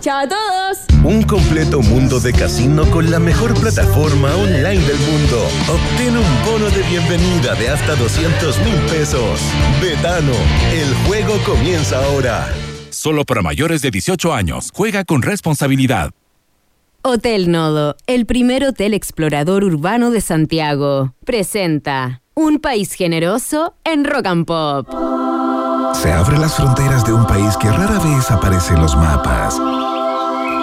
Chao a todos. Un completo mundo de casino con la mejor plataforma online del mundo. Obtiene un bono de bienvenida de hasta 200 mil pesos. Betano, el juego comienza ahora. Solo para mayores de 18 años. Juega con responsabilidad. Hotel Nodo, el primer hotel explorador urbano de Santiago, presenta Un país generoso en Rock and Pop. Se abren las fronteras de un país que rara vez aparece en los mapas.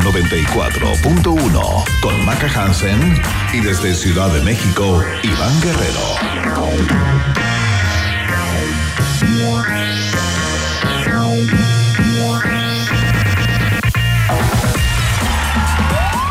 94.1 con Maca Hansen y desde Ciudad de México, Iván Guerrero.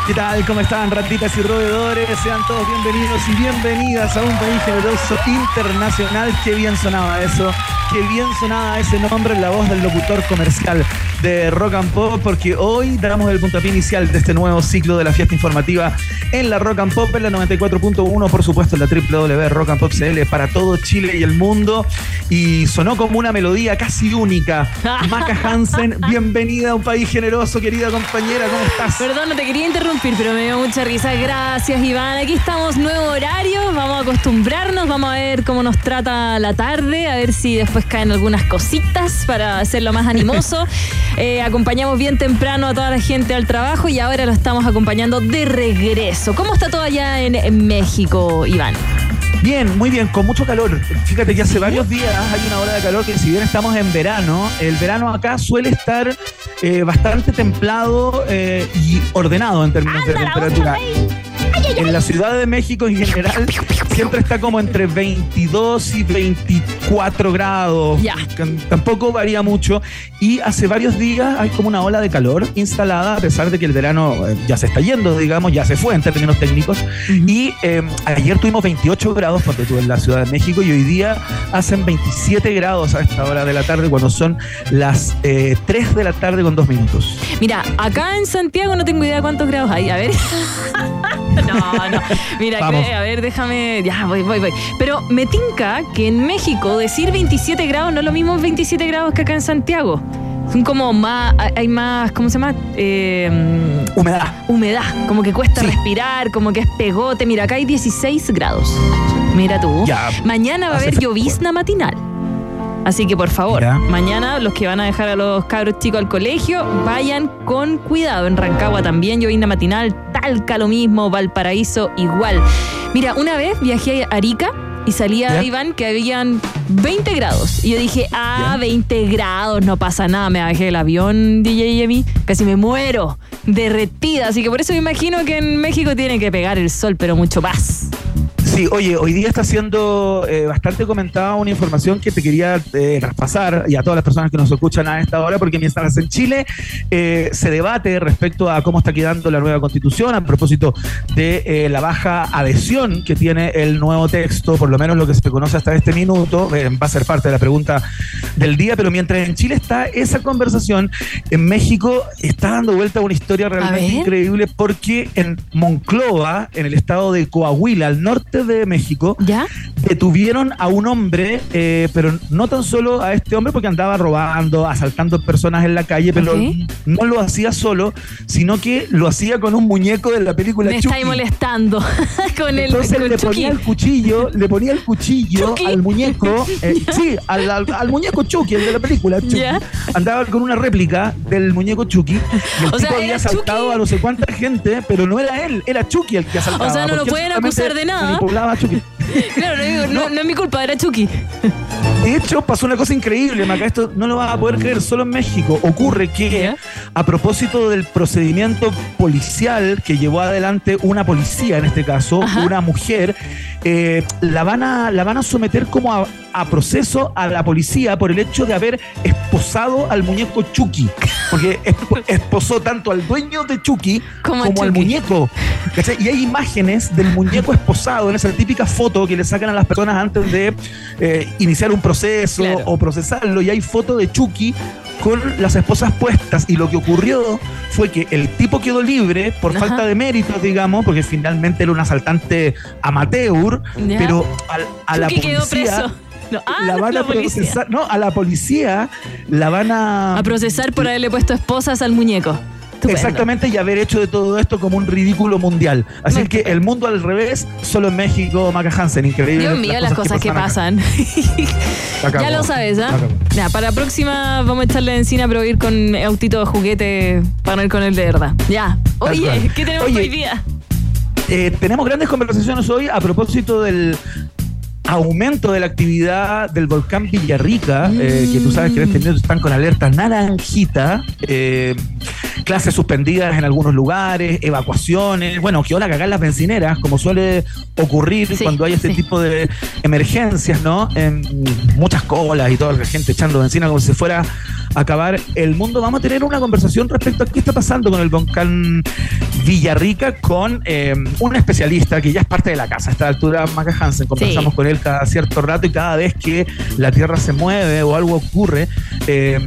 ¿Qué tal? ¿Cómo están, ratitas y roedores? Sean todos bienvenidos y bienvenidas a un país generoso internacional. Qué bien sonaba eso. Qué bien sonaba ese nombre en la voz del locutor comercial de Rock and Pop, porque hoy damos el puntapié inicial de este nuevo ciclo de la fiesta informativa en la Rock and Pop, en la 94.1, por supuesto, en la www Rock and Pop CL para todo Chile y el mundo. Y sonó como una melodía casi única. Maca Hansen, bienvenida a un país generoso, querida compañera, ¿cómo estás? Perdón, no te quería interrumpir, pero me dio mucha risa. Gracias, Iván. Aquí estamos, nuevo horario. Vamos a acostumbrarnos, vamos a ver cómo nos trata la tarde, a ver si después caen algunas cositas para hacerlo más animoso. Eh, acompañamos bien temprano a toda la gente al trabajo y ahora lo estamos acompañando de regreso. ¿Cómo está todo allá en, en México, Iván? Bien, muy bien, con mucho calor. Fíjate que hace varios días hay una ola de calor que si bien estamos en verano, el verano acá suele estar eh, bastante templado eh, y ordenado en términos de temperatura. En la Ciudad de México en general siempre está como entre 22 y 24 grados. Ya. Tampoco varía mucho. Y hace varios días hay como una ola de calor instalada, a pesar de que el verano eh, ya se está yendo, digamos, ya se fue en términos técnicos. Y eh, ayer tuvimos 28 grados porque tú en la Ciudad de México y hoy día hacen 27 grados a esta hora de la tarde cuando son las eh, 3 de la tarde con 2 minutos. Mira, acá en Santiago no tengo idea cuántos grados hay. A ver. No, no. Mira, Vamos. a ver, déjame. Ya, voy, voy, voy. Pero me tinca que en México decir 27 grados no es lo mismo 27 grados que acá en Santiago. Son como más. Hay más. ¿Cómo se llama? Eh, Humedad. humedad. Como que cuesta Sí. respirar, como que es pegote. Mira, acá hay 16 grados. Mira tú. Ya. Mañana va a haber llovizna matinal. Así que por favor, mañana los que van a dejar a los cabros chicos al colegio, vayan con cuidado. En Rancagua también, llovizna matinal, Talca lo mismo, Valparaíso igual. Mira, una vez viajé a Arica y salía Ya. Iván que habían 20 grados. Y yo dije, ah, Ya. 20 grados, no pasa nada. Me bajé del avión, DJ y a mí, casi me muero, derretida. Así que por eso me imagino que en México tiene que pegar el sol, pero mucho más. Sí, oye, hoy día está siendo eh, bastante comentada una información que te quería eh, traspasar y a todas las personas que nos escuchan a esta hora, porque mientras en Chile eh, se debate respecto a cómo está quedando la nueva constitución a propósito de eh, la baja adhesión que tiene el nuevo texto, por lo menos lo que se conoce hasta este minuto, eh, va a ser parte de la pregunta del día, pero mientras en Chile está esa conversación, en México está dando vuelta una historia realmente increíble porque en Monclova, en el estado de Coahuila, al norte de México, ¿Ya? Detuvieron a un hombre, eh, pero no tan solo a este hombre porque andaba robando, asaltando personas en la calle, pero no lo hacía solo, sino que lo hacía con un muñeco de la película Me Chucky. estáis molestando con el Entonces con le Chucky. ponía el cuchillo, le ponía el cuchillo Chucky. al muñeco, eh, sí, al, al- al muñeco Chucky, el de la película Chucky. Andaba con una réplica del muñeco Chucky. Y el O tipo sea, había asaltado Chucky. a no sé cuánta gente, pero no era él, era Chucky el que asaltaba. O sea, no lo pueden acusar de nada. manipulaba a Chucky. Claro, no, no, no es mi culpa, era Chucky. De hecho, pasó una cosa increíble, Maca. Esto no lo vas a poder creer. Solo en México ocurre que, a propósito del procedimiento policial que llevó adelante una policía, en este caso, Ajá. una mujer, eh, la, van a, la van a someter como a, proceso a la policía por el hecho de haber esposado al muñeco Chucky. Porque esposó tanto al dueño de Chucky como, al muñeco. Y hay imágenes del muñeco esposado en esa típica foto que le sacan a las personas antes de eh, iniciar un proceso o procesarlo. Y hay foto de Chucky con las esposas puestas. Y lo que ocurrió fue que el tipo quedó libre por falta de méritos, digamos, porque finalmente era un asaltante amateur, pero a, la policía. Quedó preso. No, ah, la van a procesar, no, a la policía la van a. A procesar por haberle puesto esposas al muñeco. Exactamente, y haber hecho de todo esto como un ridículo mundial. Así que el mundo al revés, solo en México, Maca Hansen, increíble. Dios mío, las cosas, que, pasan. ya lo sabes, ¿ah? Ya, para la próxima vamos a echarle encina, pero ir con autito de juguete para ir con el de verdad. Ya. Oye, ¿qué tenemos hoy día? Eh, tenemos grandes conversaciones hoy a propósito del aumento de la actividad del volcán Villarrica, eh, que tú sabes que en este momento están con alerta naranjita, eh, clases suspendidas en algunos lugares, evacuaciones, bueno, que hola cagar las bencineras, como suele ocurrir cuando hay este tipo de emergencias, ¿no? En muchas colas y toda la gente echando benzina como si fuera a acabar el mundo. Vamos a tener una conversación respecto a qué está pasando con el volcán Villarrica con eh, un especialista que ya es parte de la casa. A esta altura, Maca Hansen, conversamos con él cada cierto rato y cada vez que la Tierra se mueve o algo ocurre, eh,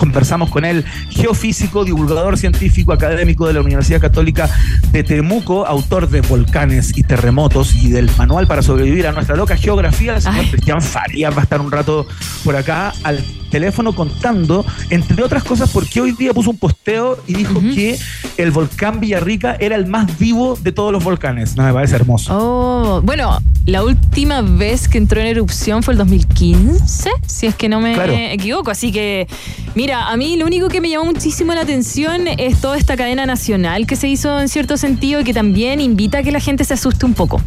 conversamos con él, geofísico, divulgador científico, académico de la Universidad Católica de Temuco, autor de Volcanes y Terremotos y del Manual para sobrevivir a nuestra loca geografía. El señor Cristian Farías va a estar un rato por acá al teléfono contando, entre otras cosas, porque hoy día puso un posteo y dijo que el volcán Villarrica era el más vivo de todos los volcanes. No, me parece hermoso. Oh, bueno, la última vez que entró en erupción fue el 2015, si es que no me equivoco. Así que, mira, a mí lo único que me llamó muchísimo la atención es toda esta cadena nacional que se hizo en cierto sentido y que también invita a que la gente se asuste un poco.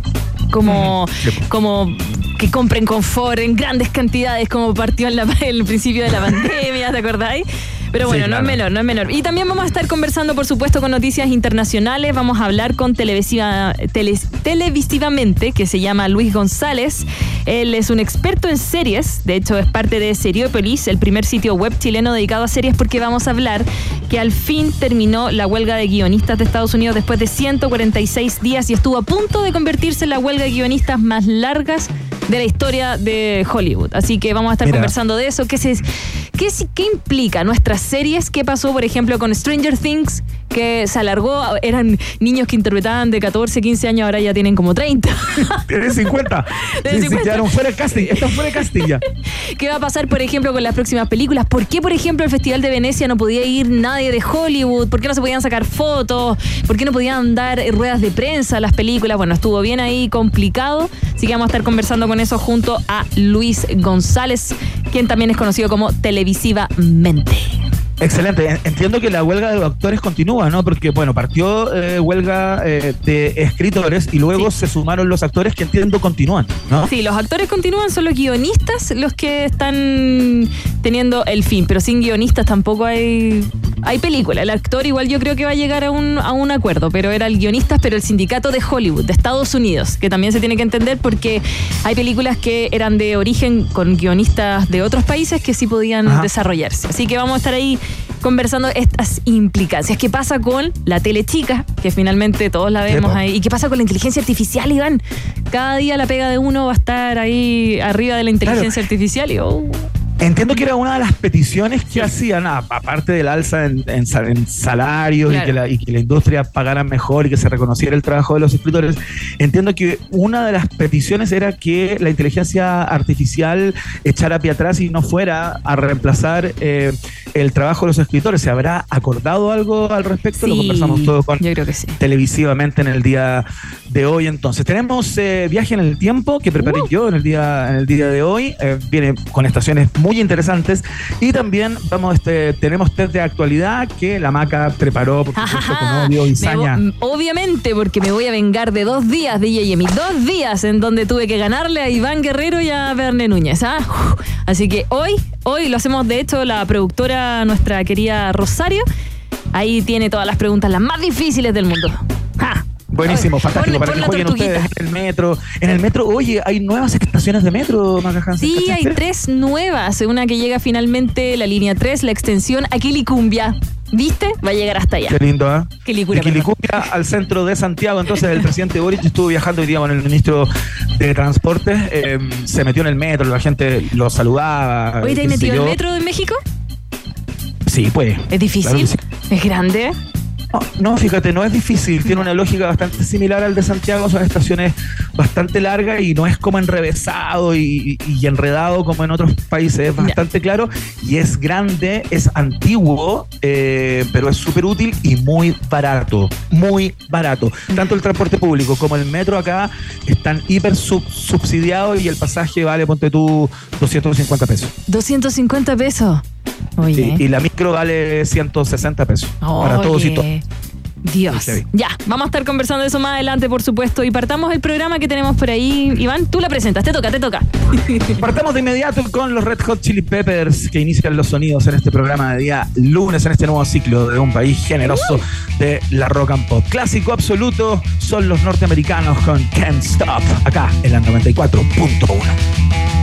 Como, como que compren confort en grandes cantidades, como partió en el principio de la pandemia, ¿te acordáis? Pero bueno, no es menor, no es menor. Y también vamos a estar conversando, por supuesto, con noticias internacionales. Vamos a hablar con televisiva, televisivamente, que se llama Luis González. Él es un experto en series. De hecho, es parte de Seriopolis, el primer sitio web chileno dedicado a series, porque vamos a hablar que al fin terminó la huelga de guionistas de Estados Unidos después de 146 días y estuvo a punto de convertirse en la huelga de guionistas más largas de la historia de Hollywood. Así que vamos a estar conversando de eso. ¿Qué, se, qué, qué implica nuestras series? ¿Qué pasó, por ejemplo, con Stranger Things? Que se alargó, eran niños que interpretaban de 14, 15 años, ahora ya tienen como 30. Tienen 50. Tienen 50. quedaron fuera de casting, están fuera de casting ya. ¿Qué va a pasar, por ejemplo, con las próximas películas? ¿Por qué, por ejemplo, al Festival de Venecia no podía ir nadie de Hollywood? ¿Por qué no se podían sacar fotos? ¿Por qué no podían dar ruedas de prensa a las películas? Bueno, estuvo bien ahí complicado, así que vamos a estar conversando con eso junto a Luis González, quien también es conocido como Televisivamente. Excelente. Entiendo que la huelga de los actores continúa, ¿no? Porque, bueno, partió eh, huelga eh, de escritores y luego se sumaron los actores que entiendo continúan, ¿no? Sí, los actores continúan, son los guionistas los que están teniendo el fin, pero sin guionistas tampoco hay, hay película. El actor igual yo creo que va a llegar a un, a un acuerdo, pero era el guionista, pero el sindicato de Hollywood, de Estados Unidos, que también se tiene que entender porque hay películas que eran de origen con guionistas de otros países que sí podían desarrollarse. Así que vamos a estar ahí conversando estas implicancias. ¿Qué pasa con la tele chica? Que finalmente todos la vemos ahí. ¿Y qué pasa con la inteligencia artificial, Iván? Cada día la pega de uno va a estar ahí arriba de la inteligencia artificial y oh. Entiendo que era una de las peticiones que hacían, aparte del alza en, salarios y, que la, industria pagara mejor y que se reconociera el trabajo de los escritores. Entiendo que una de las peticiones era que la inteligencia artificial echara pie atrás y no fuera a reemplazar eh, el trabajo de los escritores. ¿Se habrá acordado algo al respecto? Lo conversamos todo con televisivamente en el día de hoy. Entonces, tenemos eh, viaje en el tiempo que preparé uh. yo en el día, en el día de hoy. Eh, viene con estaciones muy interesantes. Y también vamos, este, tenemos test de actualidad que la maca preparó por supuesto, con odio y saña. Obviamente, porque me voy a vengar de dos días, DJ Yemi. Dos días en donde tuve que ganarle a Iván Guerrero y a Verne Núñez. ¿ah? Así que hoy, hoy lo hacemos, de hecho, la productora, nuestra querida Rosario. Ahí tiene todas las preguntas, las más difíciles del mundo. Buenísimo, fantástico. para que jueguen ustedes en el metro. En el metro, oye, hay nuevas estaciones de metro, Macaján. Sí, hay tres nuevas. Una que llega finalmente, la línea 3, la extensión Aquilicumbia. ¿Viste? Va a llegar hasta allá. Qué lindo, ¿eh? Qué licura. al centro de Santiago. Entonces, el presidente Boric estuvo viajando hoy día con el ministro de Transporte. Eh, se metió en el metro, la gente lo saludaba. ¿Hoy te has metido en el metro de México? Sí, pues. ¿Es difícil? ¿Es grande? No, fíjate, no es difícil, tiene una lógica bastante similar al de Santiago, son estaciones bastante largas y no es como enrevesado y, enredado como en otros países, es bastante claro y es grande, es antiguo, eh, pero es súper útil y muy barato, muy barato. Tanto el transporte público como el metro acá están hiper subsidiados y el pasaje vale, ponte tú, 250 pesos. 250 pesos y la micro vale 160 pesos para todos y todos. Dios. Ya, vamos a estar conversando de eso más adelante, por supuesto. Y partamos el programa que tenemos por ahí. Iván, tú la presentas, te toca, te toca. Partamos de inmediato con los Red Hot Chili Peppers que inician los sonidos en este programa de día lunes, en este nuevo ciclo de un país generoso de la rock and pop. Clásico absoluto son los norteamericanos con Can't Stop, acá en la 94.1.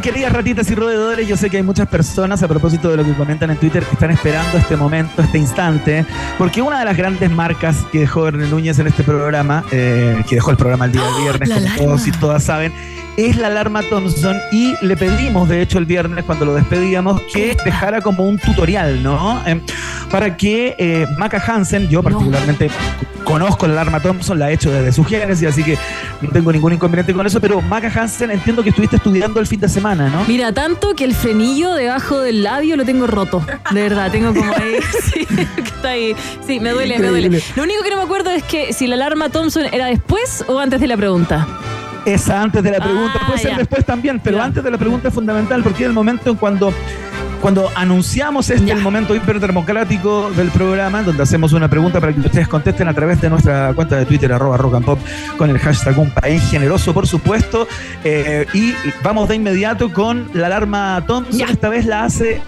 Queridas ratitas y roedores, yo sé que hay muchas personas, a propósito de lo que comentan en Twitter, que están esperando este momento, este instante, porque una de las grandes marcas que dejó René Núñez en este programa, eh, que dejó el programa el día del viernes, como todos y todas saben, es la alarma Thompson y le pedimos, de hecho, el viernes cuando lo despedíamos, que dejara como un tutorial, ¿no? Eh, para que eh, Maca Hansen, yo particularmente conozco la alarma Thompson, la he hecho desde su génesis, así que no tengo ningún inconveniente con eso, pero Maca Hansen entiendo que estuviste estudiando el fin de semana, ¿no? Mira, tanto que el frenillo debajo del labio lo tengo roto. De verdad, tengo como ahí. Sí, está ahí. Sí, me duele, me duele. Lo único que no me acuerdo es que si la alarma Thompson era después o antes de la pregunta. Esa antes de la pregunta, Ah, puede ser ya. después también, pero Ya. antes de la pregunta es fundamental porque es el momento en cuando, cuando anunciamos este Ya. el momento hiperdemocrático del programa, donde hacemos una pregunta para que ustedes contesten a través de nuestra cuenta de Twitter, arroba rock and pop, con el hashtag un país generoso, por supuesto. Eh, y vamos de inmediato con la alarma Thompson. Ya. Esta vez la hace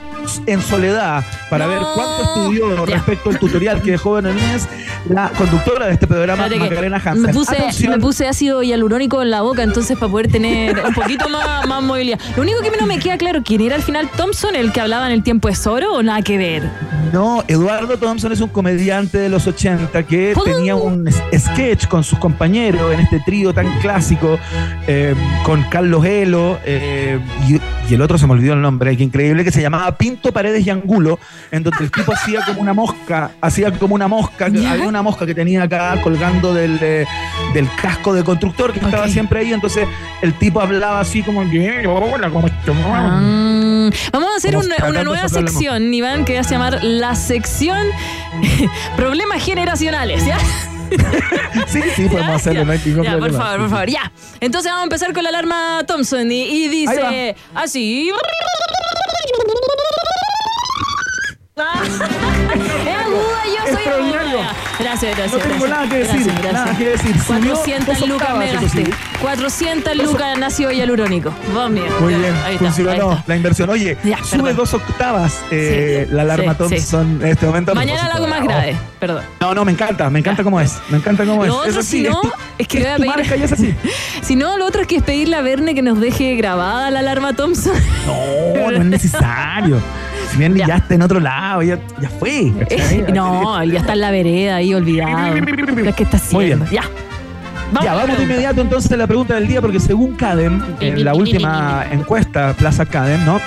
en soledad para No. ver cuánto estudió respecto al tutorial que dejó en el mes la conductora de este programa, que Macarena Hansen. me puse, Atención. me puse ácido hialurónico en la boca, entonces para poder tener un poquito más, más movilidad. Lo único que no me queda claro, ¿quién era al final Thompson, el que hablaba en el tiempo es oro o nada que ver? No, Eduardo Thompson es un comediante de los 80 que tenía un sketch con sus compañeros en este trío tan clásico, eh, con Carlos Elo eh, y, y el otro se me olvidó el nombre, que increíble, que se llamaba Pinto Paredes y Angulo, en donde el tipo hacía como una mosca, hacía como una mosca, ¿Ya? había una mosca que tenía acá colgando del, eh, del casco de constructor que estaba Ok. siempre ahí, entonces el tipo hablaba así como que, hola, ¿cómo estás?". Ah, vamos a hacer una, nueva sección, Iván, que va a llamar la sección Problemas Generacionales, ¿ya? Sí, sí, podemos Ya, hacerlo, ya. no hay ningún Ya, por favor, por favor, ya. Entonces vamos a empezar con la alarma Thompson y, y dice así. Ah, es aguda, yo soy Extraordinario. aguda. Gracias, gracias. No tengo gracias. nada que decir, Gracias, gracias. nada que decir. Subió 400 dos lucas me sí. gasté. 400 lucas nació hialurónico. Vos bien. Muy bien, ahí está, ahí funcionó está. la inversión. Oye, Ya, sube perdón. dos octavas eh, Sí, la alarma sí, Thompson en este momento. Mañana la hago más grave, perdón. No, no, me encanta, me encanta cómo es. Me encanta cómo Lo es. otro, Eso sí, si no, es que pedir- marca y es así. Si no, lo otro es que es pedirle a Verne que nos deje grabada la alarma Thompson. No, no es necesario. Bien Ya. ya, está en otro lado, ya, ya fue. ¿cachai? No, ya está en la vereda ahí olvidado. ¿Qué está haciendo? Muy bien. Ya. La vamos de inmediato entonces a la pregunta del día, porque según Cadem, en la última encuesta Plaza Cadem, ¿no?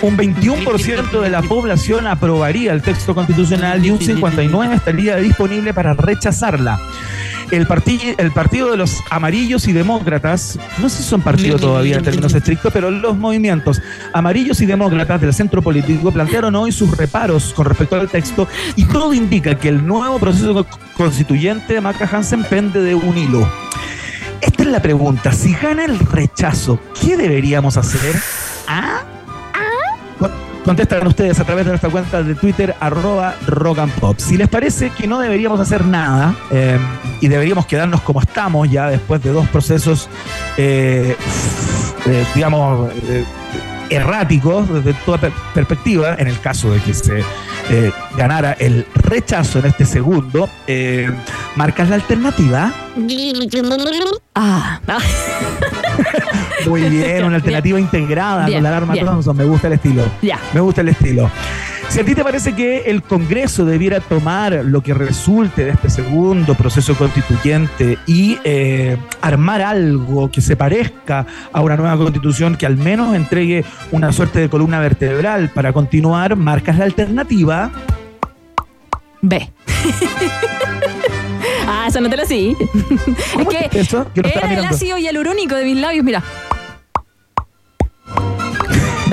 Un 21% de la población aprobaría el texto constitucional y un 59% estaría disponible para rechazarla. El, parti- el partido de los amarillos y demócratas, no sé si son partido todavía en términos estrictos, pero los movimientos amarillos y demócratas del centro político plantearon hoy sus reparos con respecto al texto y todo indica que el nuevo proceso co- constituyente de Maca Hansen pende de un hilo. Esta es la pregunta. Si gana el rechazo, ¿qué deberíamos hacer? ¿Ah? Con- Contestan ustedes a través de nuestra cuenta de Twitter, arroba rock pop. Si les parece que no deberíamos hacer nada eh, y deberíamos quedarnos como estamos ya después de dos procesos, eh, eh, digamos, erráticos desde toda per- perspectiva, en el caso de que se eh, ganara el rechazo en este segundo, eh, ¿marcas la alternativa? Ah, ah. Muy bien, una alternativa integrada Bien, con la alarma. Thompson. Me gusta el estilo. ya. Me gusta el estilo. Si a ti te parece que el Congreso debiera tomar lo que resulte de este segundo proceso constituyente y eh, armar algo que se parezca a una nueva constitución que al menos entregue una suerte de columna vertebral para continuar, marcas la alternativa. B. ah, esa no te la sí. es ¿Cómo que es eso? Yo lo estaba era el ácido hialurónico de mis labios, mira.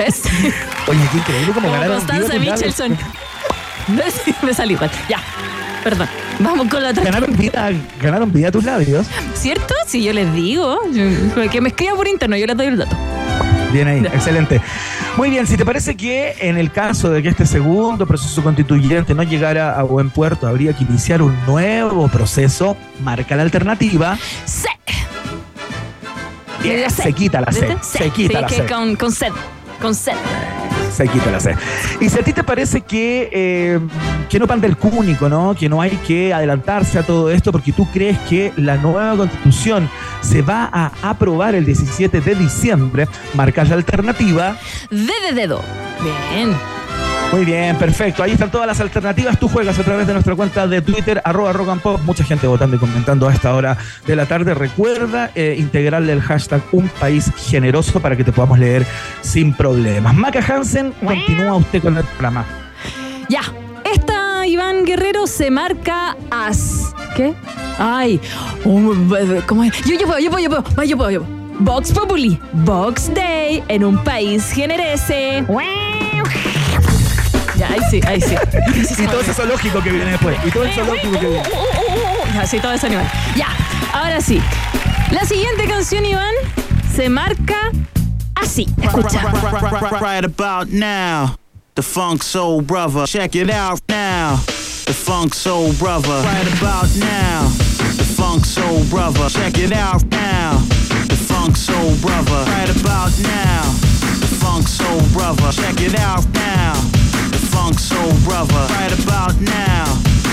¿Ves? Oye, qué increíble cómo Como ganaron. Constanza. Michelson. ¿Ves? Me salió igual. Ya. Perdón. Vamos con la tercera. Ganaron vida, ganaron vida tus labios. ¿Cierto? Si yo les digo. que me escriba por interno, yo les doy el dato. Bien ahí, excelente. Muy bien, si te parece que en el caso de que este segundo proceso constituyente no llegara a buen puerto, habría que iniciar un nuevo proceso, marca la alternativa. Sí. Se quita la C. ¿Viste? Se quita la C. Con, con sed. Con sed. Se quita la C. Y si a ti te parece que, eh, que no panda el cúnico, ¿no? Que no hay que adelantarse a todo esto porque tú crees que la nueva constitución se va a aprobar el 17 de diciembre, marcas la alternativa. D de dedo. Bien. Muy bien, perfecto. Ahí están todas las alternativas. Tú juegas a través de nuestra cuenta de Twitter, arroba rock and pop. Mucha gente votando y comentando a esta hora de la tarde. Recuerda eh, integrarle el hashtag Un País Generoso para que te podamos leer sin problemas. Maca Hansen, continúa usted con el programa. Ya. Esta Iván Guerrero se marca as. ¿Qué? Ay. ¿Cómo es? Yo, yo puedo, yo puedo, yo puedo. Yo puedo, yo puedo. Vox Populi. Vox Day en un país generese. Ya, ahí sí, ahí sí. Y todo eso lógico que viene después. Y todo eso lógico que viene. Ya, sí, todo eso animal. Ya, ahora sí. La siguiente canción, Iván, se marca así. Escucha. Right about now, the Funk Soul Brother. Check it out now, the Funk Soul Brother. Right about now, the Funk Soul Brother. Check it out now, the Funk Soul Brother. Right about now, the Funk Soul Brother. Check it out now, the Funk Soul Brother. Right about now,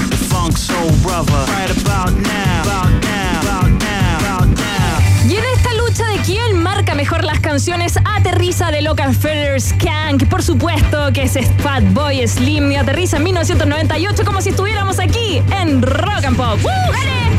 the Funk Soul Brother. Right about now, about now, about now, about now. Y en esta lucha de quién marca mejor las canciones, aterriza de Local Feather Skank. Por supuesto que es Fatboy Slim y aterriza en 1998 como si estuviéramos aquí en Rock and Pop. ¡Uh, dale!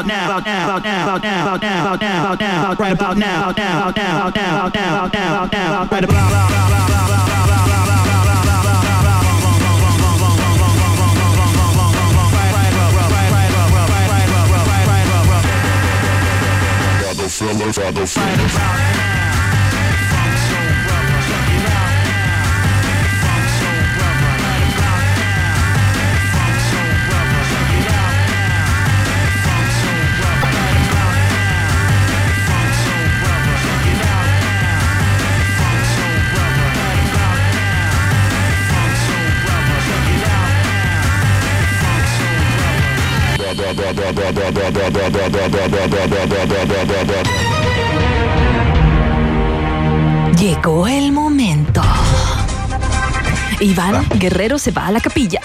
about now, about now, about now, about now, about now, about now, about now, right about now, about now, about now, about now, about now, about now, about now, right about now. Filler, filler, filler. Llegó el momento. Iván Ah. Guerrero se va a la capilla.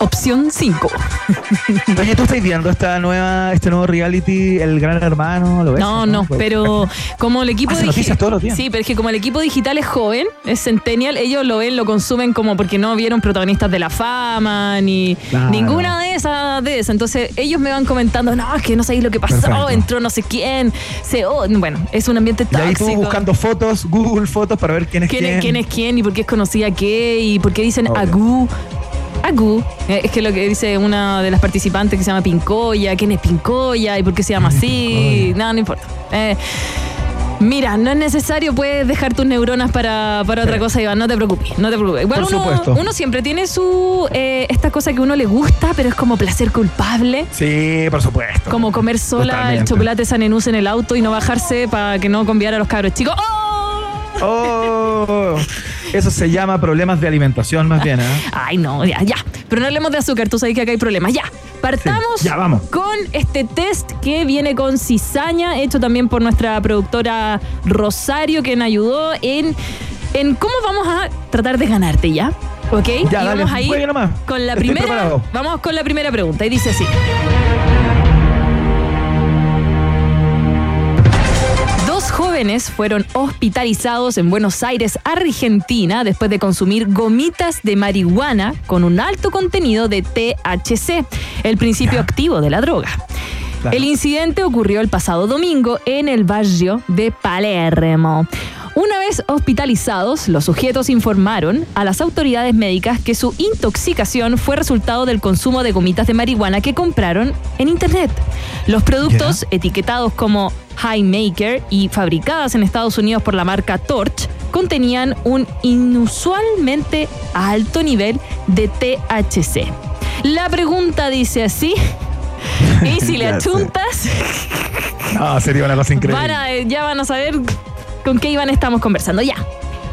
Opción 5. Oye, ¿tú estás viendo esta nueva, este nuevo reality, El Gran Hermano? ¿Lo ves? No, no, pero como el equipo Hace digi- noticias todos los días. Sí, pero es que como el equipo digital es joven, es centennial, ellos lo ven, lo consumen como porque no vieron protagonistas de la fama ni Claro. ninguna de esas de esas. Entonces, ellos me van comentando, "No, es que no sabéis lo que pasó, Perfecto. entró no sé quién, se oh", bueno, es un ambiente Y ahí tú tóxico. buscando fotos, Google Fotos para ver quién es ¿Quién, quién. es, quién es quién y por qué es conocida qué y por qué dicen Obvio. Agú. Eh, Es que lo que dice una de las participantes que se llama Pincoya, ¿quién es Pincoya y por qué se llama así? No, no importa. Eh, Mira, no es necesario, puedes dejar tus neuronas para, para otra cosa, Iván, no te preocupes, no te preocupes. Igual Por uno, supuesto. uno siempre tiene su, eh, esta cosa que uno le gusta, pero es como placer culpable. Sí, por supuesto. Como comer sola el chocolate sanenús en el auto y no bajarse para que no conviar a los cabros chicos. ¡Oh! Oh, eso se llama problemas de alimentación más bien, ¿eh? Ay, no, ya, ya. Pero no hablemos de azúcar, tú sabes que acá hay problemas. Ya, partamos Sí, ya, vamos. con este test que viene con cizaña, hecho también por nuestra productora Rosario, que nos ayudó en, en cómo vamos a tratar de ganarte, ¿ya? ¿Ok? Ya, y dale, vamos ahí juegue nomás. con la primera. Vamos con la primera pregunta y dice así. Jóvenes fueron hospitalizados en Buenos Aires, Argentina, después de consumir gomitas de marihuana con un alto contenido de THC, el principio activo de la droga. Claro. El incidente ocurrió el pasado domingo en el barrio de Palermo. Una vez hospitalizados, los sujetos informaron a las autoridades médicas que su intoxicación fue resultado del consumo de gomitas de marihuana que compraron en Internet. Los productos, etiquetados como High Maker y fabricadas en Estados Unidos por la marca Torch, contenían un inusualmente alto nivel de THC. La pregunta dice así, y si le achuntas, No, sería una cosa increíble. Van a- ya van a saber con qué Iván estamos conversando. Ya.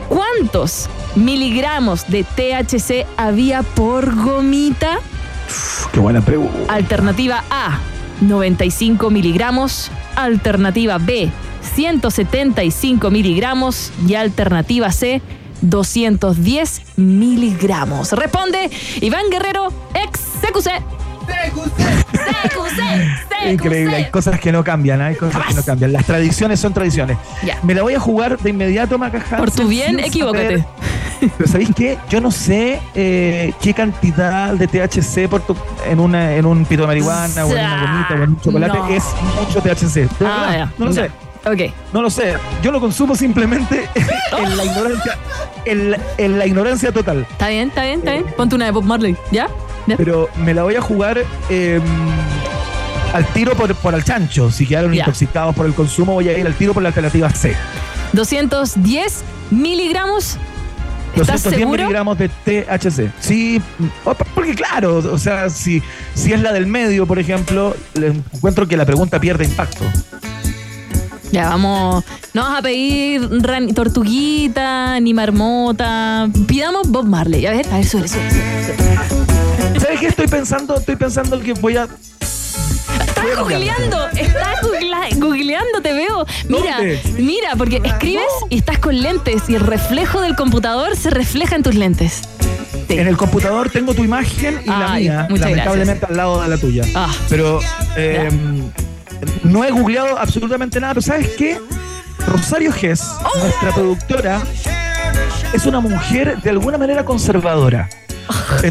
¿Cuántos miligramos de THC había por gomita? Qué buena pregunta. Alternativa A, 95 miligramos. Alternativa B, 175 miligramos. Y alternativa C, 210 miligramos. Responde Iván Guerrero, ex CQC. Increíble, hay cosas que no cambian, ¿eh? hay cosas que no cambian. Las tradiciones son tradiciones. Ya. Me la voy a jugar de inmediato, Maca Por tu bien, equivócate. Pero ¿sabéis qué? Yo no sé eh, qué cantidad de THC por tu- en, una, en un pito de marihuana o en una gomita o en un chocolate No. es mucho THC. Ah, ya. no lo Ya. sé. Ok. No lo sé. Yo lo consumo simplemente en la ignorancia, en la, en la ignorancia total. Está bien, está bien, está bien. Ponte una de Bob Marley. ¿Ya? Pero me la voy a jugar eh, al tiro por, por al chancho. Si quedaron intoxicados por el consumo, voy a ir al tiro por la alternativa C. 210 miligramos. ¿Estás 210 seguro? miligramos de THC. Sí, o- porque claro, o sea, si, si es la del medio, por ejemplo, le encuentro que la pregunta pierde impacto. Ya, vamos. No vas a pedir ran- tortuguita ni marmota. Pidamos Bob Marley. A ver, a ver, sube. sube. ¿Sabes qué estoy pensando? Estoy pensando que voy a. Estás googleando, estás googleando, te veo. Mira, ¿Dónde? mira, porque escribes y estás con lentes y el reflejo del computador se refleja en tus lentes. Sí. En el computador tengo tu imagen y la mía, lamentablemente al lado de la tuya. Ah. Pero eh, no he googleado absolutamente nada. Pero ¿sabes qué? Rosario Gess, Oh. nuestra productora, es una mujer de alguna manera conservadora.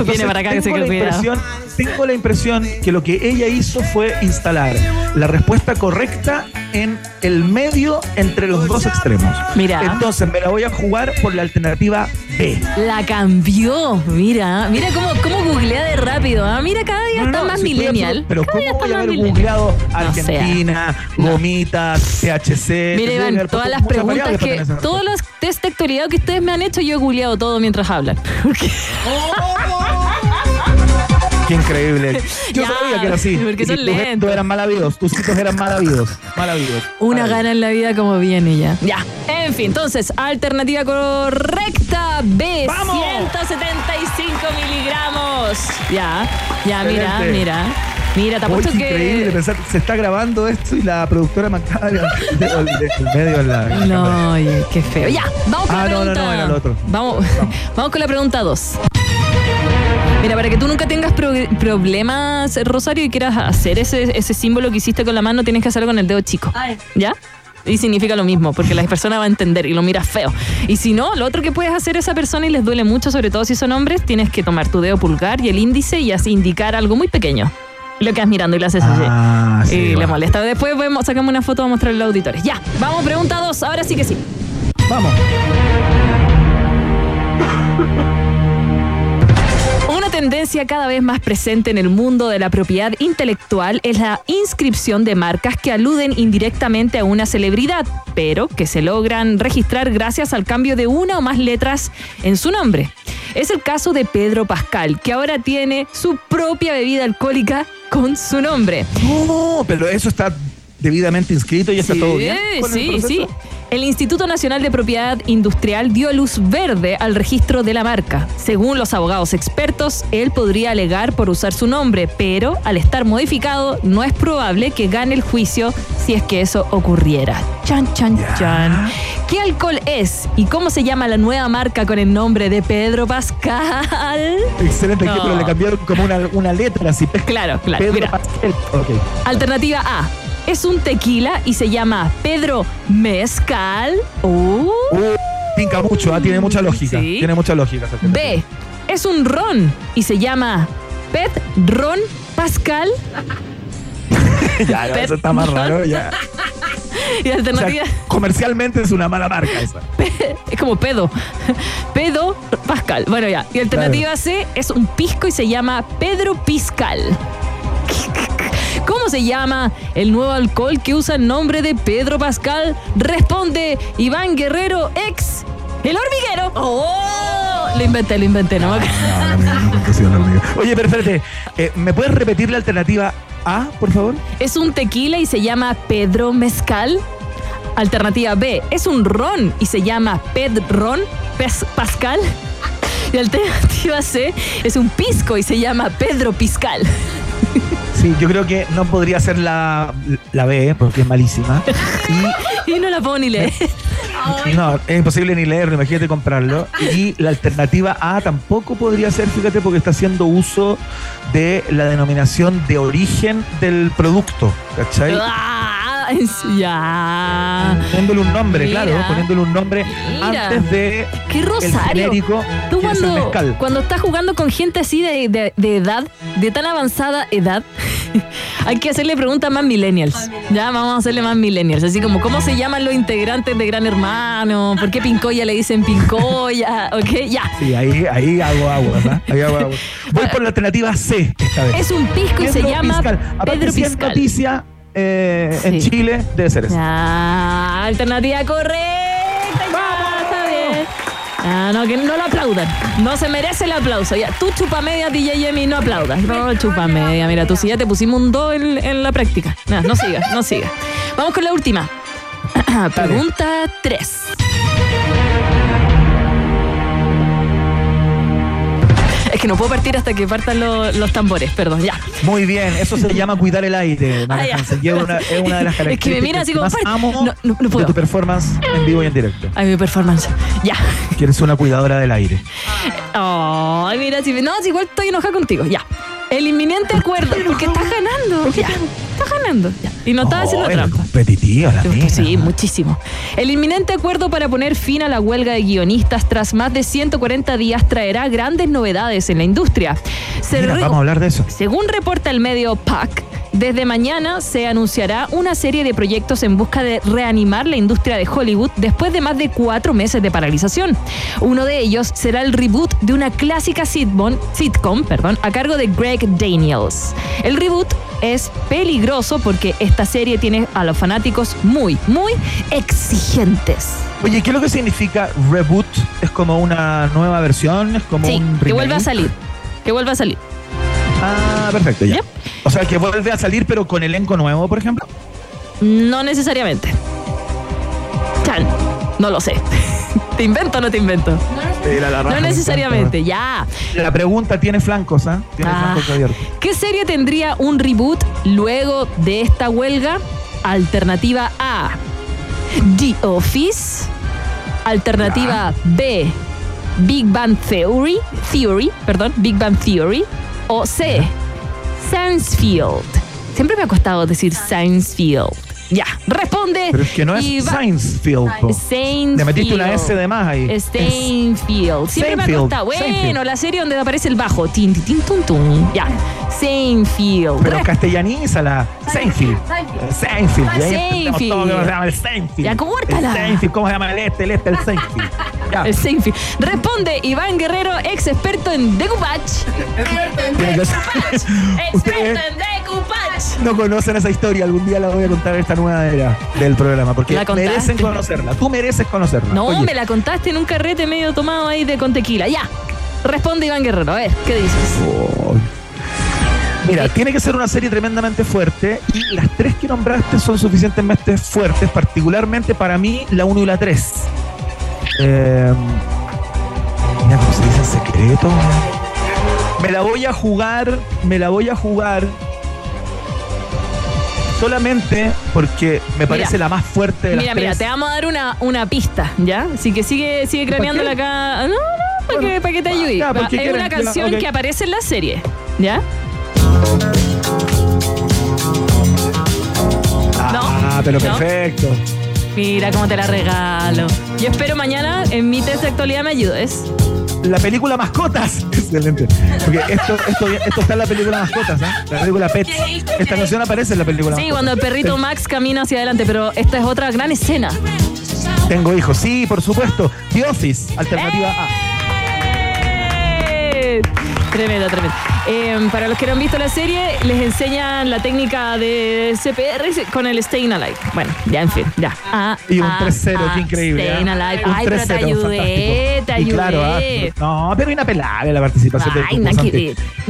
Viene para acá que se la impresión, tengo la impresión que lo que ella hizo fue instalar la respuesta correcta en el medio entre los dos extremos. Mira. Entonces me la voy a jugar por la alternativa B. La cambió. Mira, mira cómo, cómo googlea de rápido. ¿ah? Mira, cada día No, está no, más si millennial. Pero Cada ¿cómo voy a haber googleado. Argentina, No. gomitas, THC? Tendría Iván, todas las preguntas que. respuesta. los test de actualidad que ustedes me han hecho, yo he googleado todo mientras hablan. Qué increíble. Yo Ya, sabía que era así. porque Y son tus lentos. gestos eran mal habidos, tus hitos eran mal habidos. Mal habidos. Una gana en la vida como viene ya. Ya. En fin, entonces, alternativa correcta B. ¡Vamos! 175 miligramos. Ya, ya, Excelente. mira. Mira, te Uy, apuesto qué increíble que. pensar, se está grabando esto y la productora Macada del medio en la. en la No, oye, qué feo. Ya, vamos con Ah, la no, no, pregunta. no, era lo otro. Vamos, vamos con la pregunta 2. Mira, para que tú nunca tengas pro- problemas, Rosario, y quieras hacer ese, ese símbolo que hiciste con la mano, tienes que hacerlo con el dedo chico. ¿Ya? Y significa lo mismo, porque la persona va a entender y lo mira feo. Y si no, lo otro que puedes hacer a esa persona y les duele mucho, sobre todo si son hombres, tienes que tomar tu dedo pulgar y el índice y así indicar algo muy pequeño. Lo quedas mirando y haces así. Ah, sí, y le molesta. Después vemos, sacamos una foto a mostrarle a los auditores. Ya, vamos, pregunta 2. Ahora sí que sí. Vamos. Una tendencia cada vez más presente en el mundo de la propiedad intelectual es la inscripción de marcas que aluden indirectamente a una celebridad, pero que se logran registrar gracias al cambio de una o más letras en su nombre. Es el caso de Pedro Pascal, que ahora tiene su propia bebida alcohólica con su nombre. No, pero eso está debidamente inscrito y está sí, todo bien. Sí, proceso? sí. El Instituto Nacional de Propiedad Industrial dio luz verde al registro de la marca. Según los abogados expertos, él podría alegar por usar su nombre, pero al estar modificado no es probable que gane el juicio si es que eso ocurriera. Chan, chan, chan. ¿Qué alcohol es y cómo se llama la nueva marca con el nombre de Pedro Pascal? Excelente No. ejemplo, le cambiaron como una, una letra así. Claro, claro. Pedro Mira. Pascal. Alternativa A. Es un tequila y se llama Pedro Mezcal. Uh. Uh, pinca mucho, ah, tiene mucha lógica. Sí. Tiene mucha lógica. B. Es un ron y se llama Pet Ron Pascal. ya, ya, eso está más raro. Ya. Y O sea, alternativa comercialmente es una mala marca esa. es como pedo. Pedo Pascal. Bueno, ya. Y alternativa C es un pisco y se llama Pedro Piscal. ¿Cómo se llama el nuevo alcohol que usa el nombre de Pedro Pascal? Responde Iván Guerrero, ex El Hormiguero. ¡Oh! Lo inventé, lo inventé, no me acuerdo. No, no, no, no, no, no, no, no. Oye, pero espérate, eh, ¿me puedes repetir la alternativa A, por favor? Es un tequila y se llama Pedro Mezcal. Alternativa B, es un ron y se llama Pedron Pascal. Y alternativa C, es un pisco y se llama Pedro Piscal. Sí, yo creo que no podría ser la, la B, porque es malísima. Y no la puedo ni leer. No, es imposible ni leerlo, imagínate comprarlo. Y la alternativa A tampoco podría ser, fíjate, porque está haciendo uso de la denominación de origen del producto, ¿cachai? Ah, ya. Poniéndole un nombre, Mira. claro, poniéndole un nombre Mira. antes de Qué el rosario. genérico Tú es el cuando, cuando estás jugando con gente así de, de- de edad, de tan avanzada edad, hay que hacerle preguntas más millennials. Ya, vamos a hacerle más millennials. Así como, ¿cómo se llaman los integrantes de Gran Hermano? ¿Por qué Pincoya le dicen Pincoya? ¿Ok? Ya. Sí, ahí, ahí hago agua, ¿verdad? Ahí hago agua. Voy por la alternativa C esta vez. Es un pisco y se Pedro llama Piscal. Pedro si es Piscal. noticia eh, en. Chile, debe ser eso. Ya, alternativa correcta. Ya, está bien. Ah, no, que no lo aplaudan. No se merece el aplauso. Ya, tú chupa media, DJ Yemi, no aplaudas. No, chupa media. Mira, tú sí ya te pusimos un 2 en, en la práctica. No, no sigas, no sigas. Vamos con la última. Pregunta 3. Que no puedo partir hasta que partan lo- los tambores, perdón, ya. Muy bien, eso se llama cuidar el aire, Ah, una, es una de las Es que me características mira así como, más amo No, no, no puedo. de tu performance en vivo y en directo. Ay, mi performance. Ya. Que eres una cuidadora del aire. Ay, mira, si, no, si igual estoy enojada contigo. Ya. El inminente acuerdo. Porque estás ganando. Ya. Estás ganando. Ya. Y no haciendo Oh, eres trampa. competitiva la mina. Sí, muchísimo. El inminente acuerdo para poner fin a la huelga de guionistas tras más de 140 días traerá grandes novedades en la industria. Mira, vamos a hablar de eso. según reporta el medio PAC, desde mañana se anunciará una serie de proyectos en busca de reanimar la industria de Hollywood después de más de cuatro meses de paralización. Uno de ellos será el reboot de una clásica sitcom, sitcom perdón, a cargo de Greg Daniels. El reboot es peligroso porque esta serie tiene a los fanáticos muy, muy exigentes. Oye, ¿qué es lo que significa reboot? ¿Es como una nueva versión? ¿Es como Sí, un que vuelva a remake? salir. Que vuelva a salir. Ah, perfecto, ya. O sea, que vuelve a salir, pero con elenco nuevo, por ejemplo. No necesariamente. Chan, no lo sé. ¿Te invento o no te invento? No me necesariamente, ya. La pregunta tiene flancos, ¿ah? Tiene Ah. flancos abiertos. ¿Qué serie tendría un reboot luego de esta huelga? Alternativa A, The Office. Alternativa B, Big Bang Theory, Theory, perdón, Big Bang Theory. O C, Sciencefield. Siempre me ha costado decir Sciencefield. Ya, responde. Pero es que no es Iva- Science Field. po. Seinfeld. Le metiste una S de más ahí. Steinfield. Siempre me ha Seinfeld, costado. Bueno, Seinfeld. la serie donde aparece el bajo. Tin, tin, tin, tun, tun. Ya. Seinfeld. Pero Res- castellanízala. Seinfeld. Seinfeld. Y ahí entendemos Seinfeld. cómo se llama el Seinfeld. Ya, córtala. Seinfeld, ¿cómo se llama el este? El este, el Seinfeld. Ya. El Seinfeld. Responde Iván Guerrero, ex experto en decoupage. Tiene que ser- Experto en decoupage. No conocen esa historia. Algún día la voy a contar esta nueva era del programa. Porque La merecen conocerla. Tú mereces conocerla. No, Oye, me la contaste en un carrete medio tomado ahí de con tequila. Ya. Responde Iván Guerrero. A ver, ¿qué dices? Oh. Mira, tiene que ser una serie tremendamente fuerte y las tres que nombraste son suficientemente fuertes, particularmente para mí la 1 y la 3. Eh, mira cómo se dice en secreto. Me la voy a jugar, me la voy a jugar solamente porque me parece la más fuerte de las Mira, mira, te vamos a dar una, una pista, ¿ya? Así que sigue, sigue craneándola acá. No, no, para Bueno, que, para que te ayude. ya, es quieren, una canción que aparece en la serie, ¿ya? Ah, pero ¿No? perfecto. Mira cómo te la regalo. Yo espero mañana en mi test de actualidad me ayudes. La película Mascotas. Excelente. Porque esto, esto, esto está en la película Mascotas, ¿eh? La película Pets. Esta canción aparece en la película Sí, Mascotas. cuando el perrito Max camina hacia adelante, pero esta es otra gran escena. Tengo hijos, sí, por supuesto. The Office, alternativa A. Tremendo, tremendo. Eh, para los que no han visto la serie, les enseñan la técnica de CPR con el Staying Alive. Bueno, ya en fin, ya. Ah, Y un ah, 3-0, ah, qué increíble. Staying ¿eh? Alive. Un Ay, pero te 3-0, ayudé, fantástico. te Y ayudé. claro, ah, no, pero inapelable la participación del Ay, nada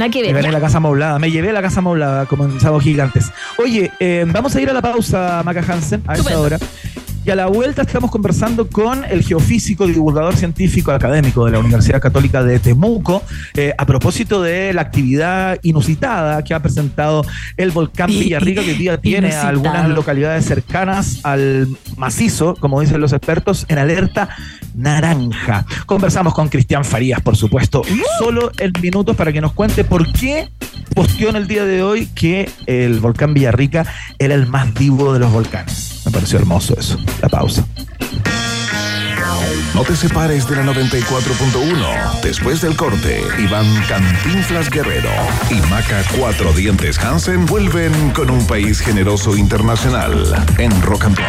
que ver, Me gané la casa moblada, me llevé la casa moblada como en Sábados Gigantes. Oye, eh, vamos a ir a la pausa, Maca Hansen, a esta hora. Y a la vuelta estamos conversando con el geofísico, divulgador científico académico de la Universidad Católica de Temuco, eh, a propósito de la actividad inusitada que ha presentado el volcán Villarrica, que hoy día tiene inusitado. algunas localidades cercanas al macizo, como dicen los expertos, en alerta naranja. Conversamos con Cristian Farías, por supuesto, solo en minutos para que nos cuente por qué posteó en el día de hoy que el volcán Villarrica era el más vivo de los volcanes. Me pareció hermoso eso. La pausa. No te separes de la 94.1. Después del corte, Iván Cantinflas Guerrero y Maca Cuatro Dientes Hansen vuelven con un país generoso internacional en Rock and Pop.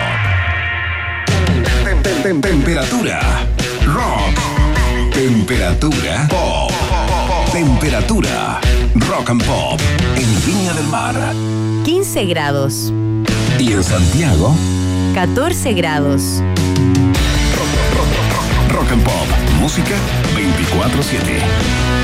Tem- tem- tem- Temperatura. Rock. Temperatura. Pop. Temperatura. Rock and Pop. En Viña del Mar. 15 grados, Y en Santiago, 14 grados. Rock and Pop. Música 24-7.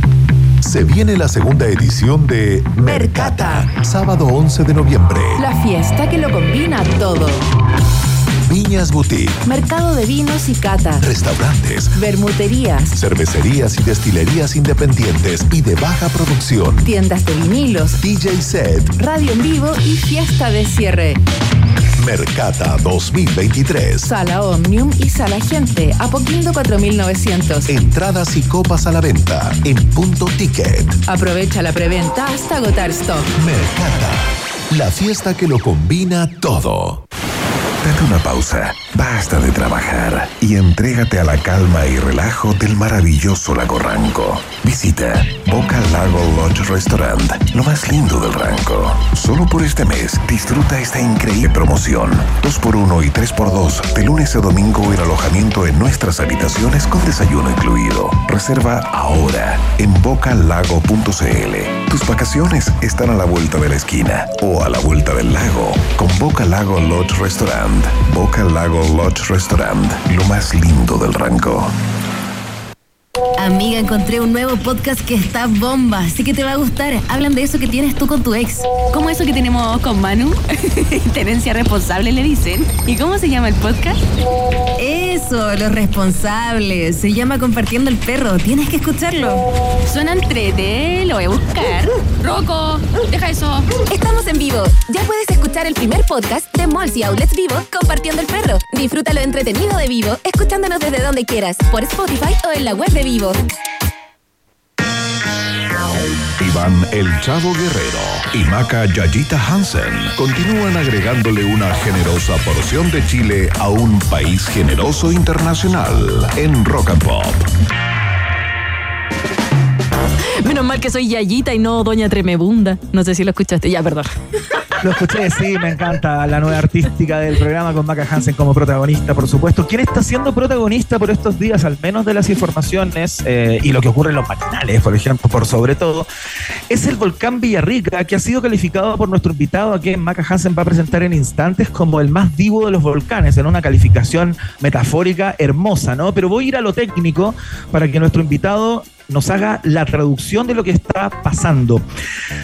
Se viene la segunda edición de Mercata, sábado 11 de noviembre. La fiesta que lo combina todo. Viñas Boutique, Mercado de vinos y cata. restaurantes, Bermuterías. cervecerías y destilerías independientes y de baja producción. Tiendas de vinilos. DJ Set, Radio en vivo y fiesta de cierre. Mercata 2023. Sala Omnium y Sala Gente. Apoquindo 4900. Entradas y copas a la venta en punto ticket. Aprovecha la preventa hasta agotar stock. Mercata, la fiesta que lo combina todo. Date una pausa. Basta de trabajar y entrégate a la calma y relajo del maravilloso lago Ranco. Visita Boca Lago Lodge Restaurant, lo más lindo del Ranco. Solo por este mes disfruta esta increíble promoción. 2x1 y 3x2 de lunes a domingo el alojamiento en nuestras habitaciones con desayuno incluido. Reserva ahora en bocalago.cl. Tus vacaciones están a la vuelta de la esquina o a la vuelta del lago con Boca Lago Lodge Restaurant. Boca Lago Lodge Restaurant, lo más lindo del Ranco. Amiga, encontré un nuevo podcast que está bomba, así que te va a gustar. Hablan de eso que tienes tú con tu ex. ¿Cómo eso que tenemos con Manu? Tenencia responsable le dicen. ¿Y cómo se llama el podcast? Eso, los responsables. Se llama Compartiendo el Perro. Tienes que escucharlo. Suena entrete, lo voy a buscar. Rocco, deja eso. Estamos en vivo. Ya puedes escuchar el primer podcast de Malls y Outlets Vivo Compartiendo el Perro. Disfruta lo entretenido de Vivo, escuchándonos desde donde quieras, por Spotify o en la web de Vivo. Iván El Chavo Guerrero y Maca Yayita Hansen continúan agregándole una generosa porción de Chile a un país generoso internacional en Rock and Pop. Menos mal que soy Yayita y no Doña Tremebunda. No sé si lo escuchaste. Ya, perdón. Lo escuché, sí, me encanta la nueva artística del programa con Maca Hansen como protagonista, por supuesto. ¿Quién está siendo protagonista por estos días, al menos de las informaciones eh, y lo que ocurre en los matinales, por ejemplo, por sobre todo, es el volcán Villarrica, que ha sido calificado por nuestro invitado a quien Maca Hansen va a presentar en instantes como el más vivo de los volcanes, en una calificación metafórica hermosa, ¿no? Pero voy a ir a lo técnico para que nuestro invitado nos haga la traducción de lo que está pasando.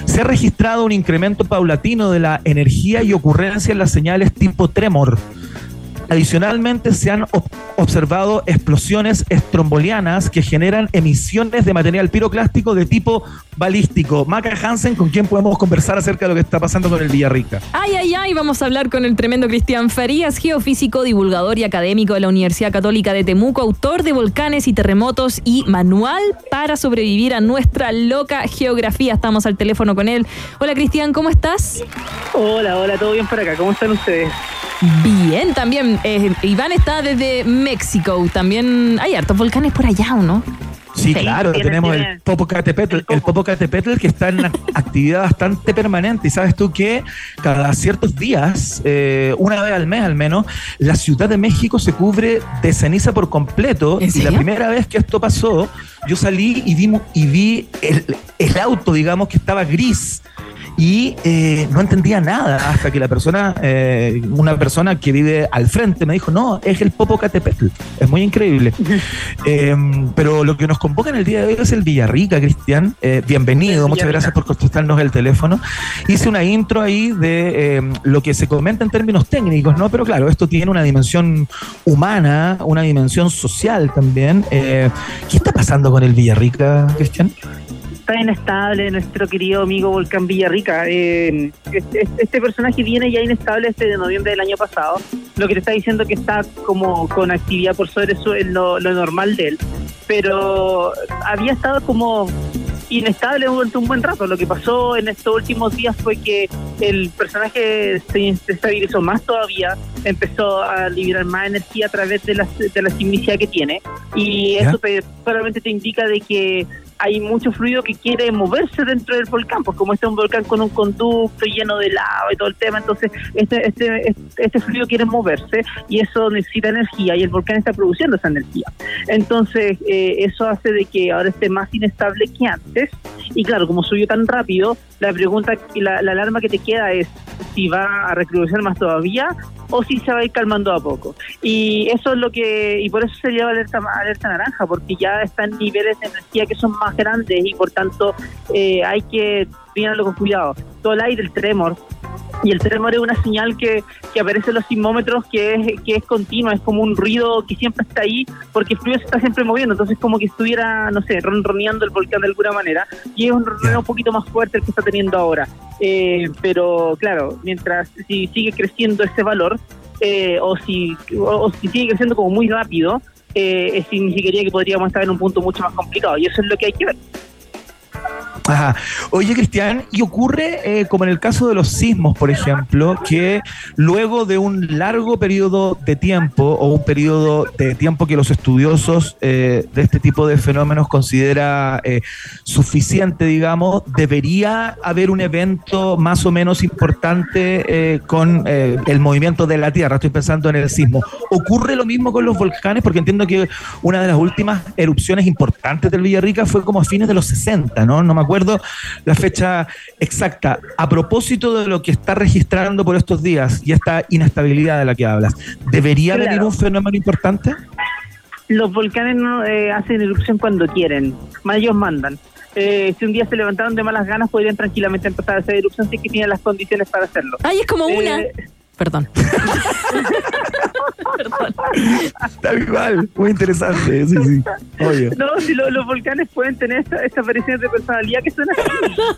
Se ha registrado un incremento paulatino de la energía y ocurrencia en las señales tipo tremor. Adicionalmente, se han ob- observado explosiones estrombolianas que generan emisiones de material piroclástico de tipo balístico. Maca Hansen, ¿con quién podemos conversar acerca de lo que está pasando con el Villarrica? Ay, ay, ay, vamos a hablar con el tremendo Cristian Farías, geofísico, divulgador y académico de la Universidad Católica de Temuco, autor de Volcanes y Terremotos y Manual para sobrevivir a nuestra loca geografía. Estamos al teléfono con él. Hola Cristian, ¿cómo estás? Hola, hola, ¿todo bien por acá? ¿Cómo están ustedes? Bien, también. eh, Iván está desde México. También hay hartos volcanes por allá, ¿o no? Sí, Sí, claro, tiene- tenemos tiene- el Popocatépetl, el Popocatépetl que está en una actividad bastante permanente. Y sabes tú que cada ciertos días, eh, una vez al mes al menos, la Ciudad de México se cubre de ceniza por completo. ¿En Y la primera vez que esto pasó, yo salí y vi, mu- y vi el, el auto, digamos, que estaba gris. Y eh, no entendía nada hasta que la persona, eh, una persona que vive al frente me dijo, no, es el Popocatépetl. Es muy increíble. Eh, pero lo que nos convoca en el día de hoy es el Villarrica, Cristian. Eh, bienvenido, muchas gracias por contestarnos el teléfono. Hice una intro ahí de eh, lo que se comenta en términos técnicos, ¿no? Pero claro, esto tiene una dimensión humana, una dimensión social también. Eh, ¿Qué está pasando con el Villarrica, Cristian? Está inestable nuestro querido amigo Volcán Villarrica. Eh, este, este personaje viene ya inestable desde noviembre del año pasado. Lo que te está diciendo que está como con actividad por sobre su- lo, lo normal de él. Pero había estado como inestable durante un buen rato. Lo que pasó en estos últimos días fue que el personaje se estabilizó más todavía, empezó a liberar más energía a través de la, de la que tiene y ¿Ya? eso te, solamente te indica de que hay mucho fluido que quiere moverse dentro del volcán, pues como este es un volcán con un conducto lleno de lava y todo el tema, entonces este, este, este, este fluido quiere moverse y eso necesita energía y el volcán está produciendo esa energía. Entonces eh, eso hace de que ahora esté más inestable que antes y claro, como subió tan rápido, la pregunta, la, la alarma que te queda es si va a recrudecer más todavía o si se va a ir calmando a poco. Y eso es lo que, y por eso se lleva alerta, alerta naranja, porque ya están niveles de energía que son más grandes y por tanto eh, hay que mirarlo con cuidado. Todo el aire, el tremor, y el tremor es una señal que, que aparece en los sismómetros que es, que es continua, es como un ruido que siempre está ahí porque el fluido se está siempre moviendo, entonces como que estuviera, no sé, ronroneando el volcán de alguna manera y es un ronroneo un poquito más fuerte el que está teniendo ahora. Eh, pero claro, mientras si sigue creciendo ese valor eh, o, si, o, o si sigue creciendo como muy rápido, eh, significaría que podríamos estar en un punto mucho más complicado y eso es lo que hay que ver. Ajá. Oye, Cristian, y ocurre, eh, como en el caso de los sismos, por ejemplo, que luego de un largo periodo de tiempo o un periodo de tiempo que los estudiosos eh, de este tipo de fenómenos considera eh, suficiente, digamos, debería haber un evento más o menos importante eh, con eh, el movimiento de la Tierra. Estoy pensando en el sismo. ¿Ocurre lo mismo con los volcanes? Porque entiendo que una de las últimas erupciones importantes del Villarrica fue como a fines de los 60, ¿no? No me acuerdo la fecha exacta. A propósito de lo que está registrando por estos días y esta inestabilidad de la que hablas, ¿debería Claro. venir un fenómeno importante? Los volcanes no, eh, hacen erupción cuando quieren, más ellos mandan. Eh, si un día se levantaron de malas ganas, podrían tranquilamente empezar a hacer erupción si que tienen las condiciones para hacerlo. Ay, es como una. Eh, Perdón. Está igual, muy interesante. Sí, sí. Obvio. No, si lo- los volcanes pueden tener esta, esta aparición de personalidad que son así.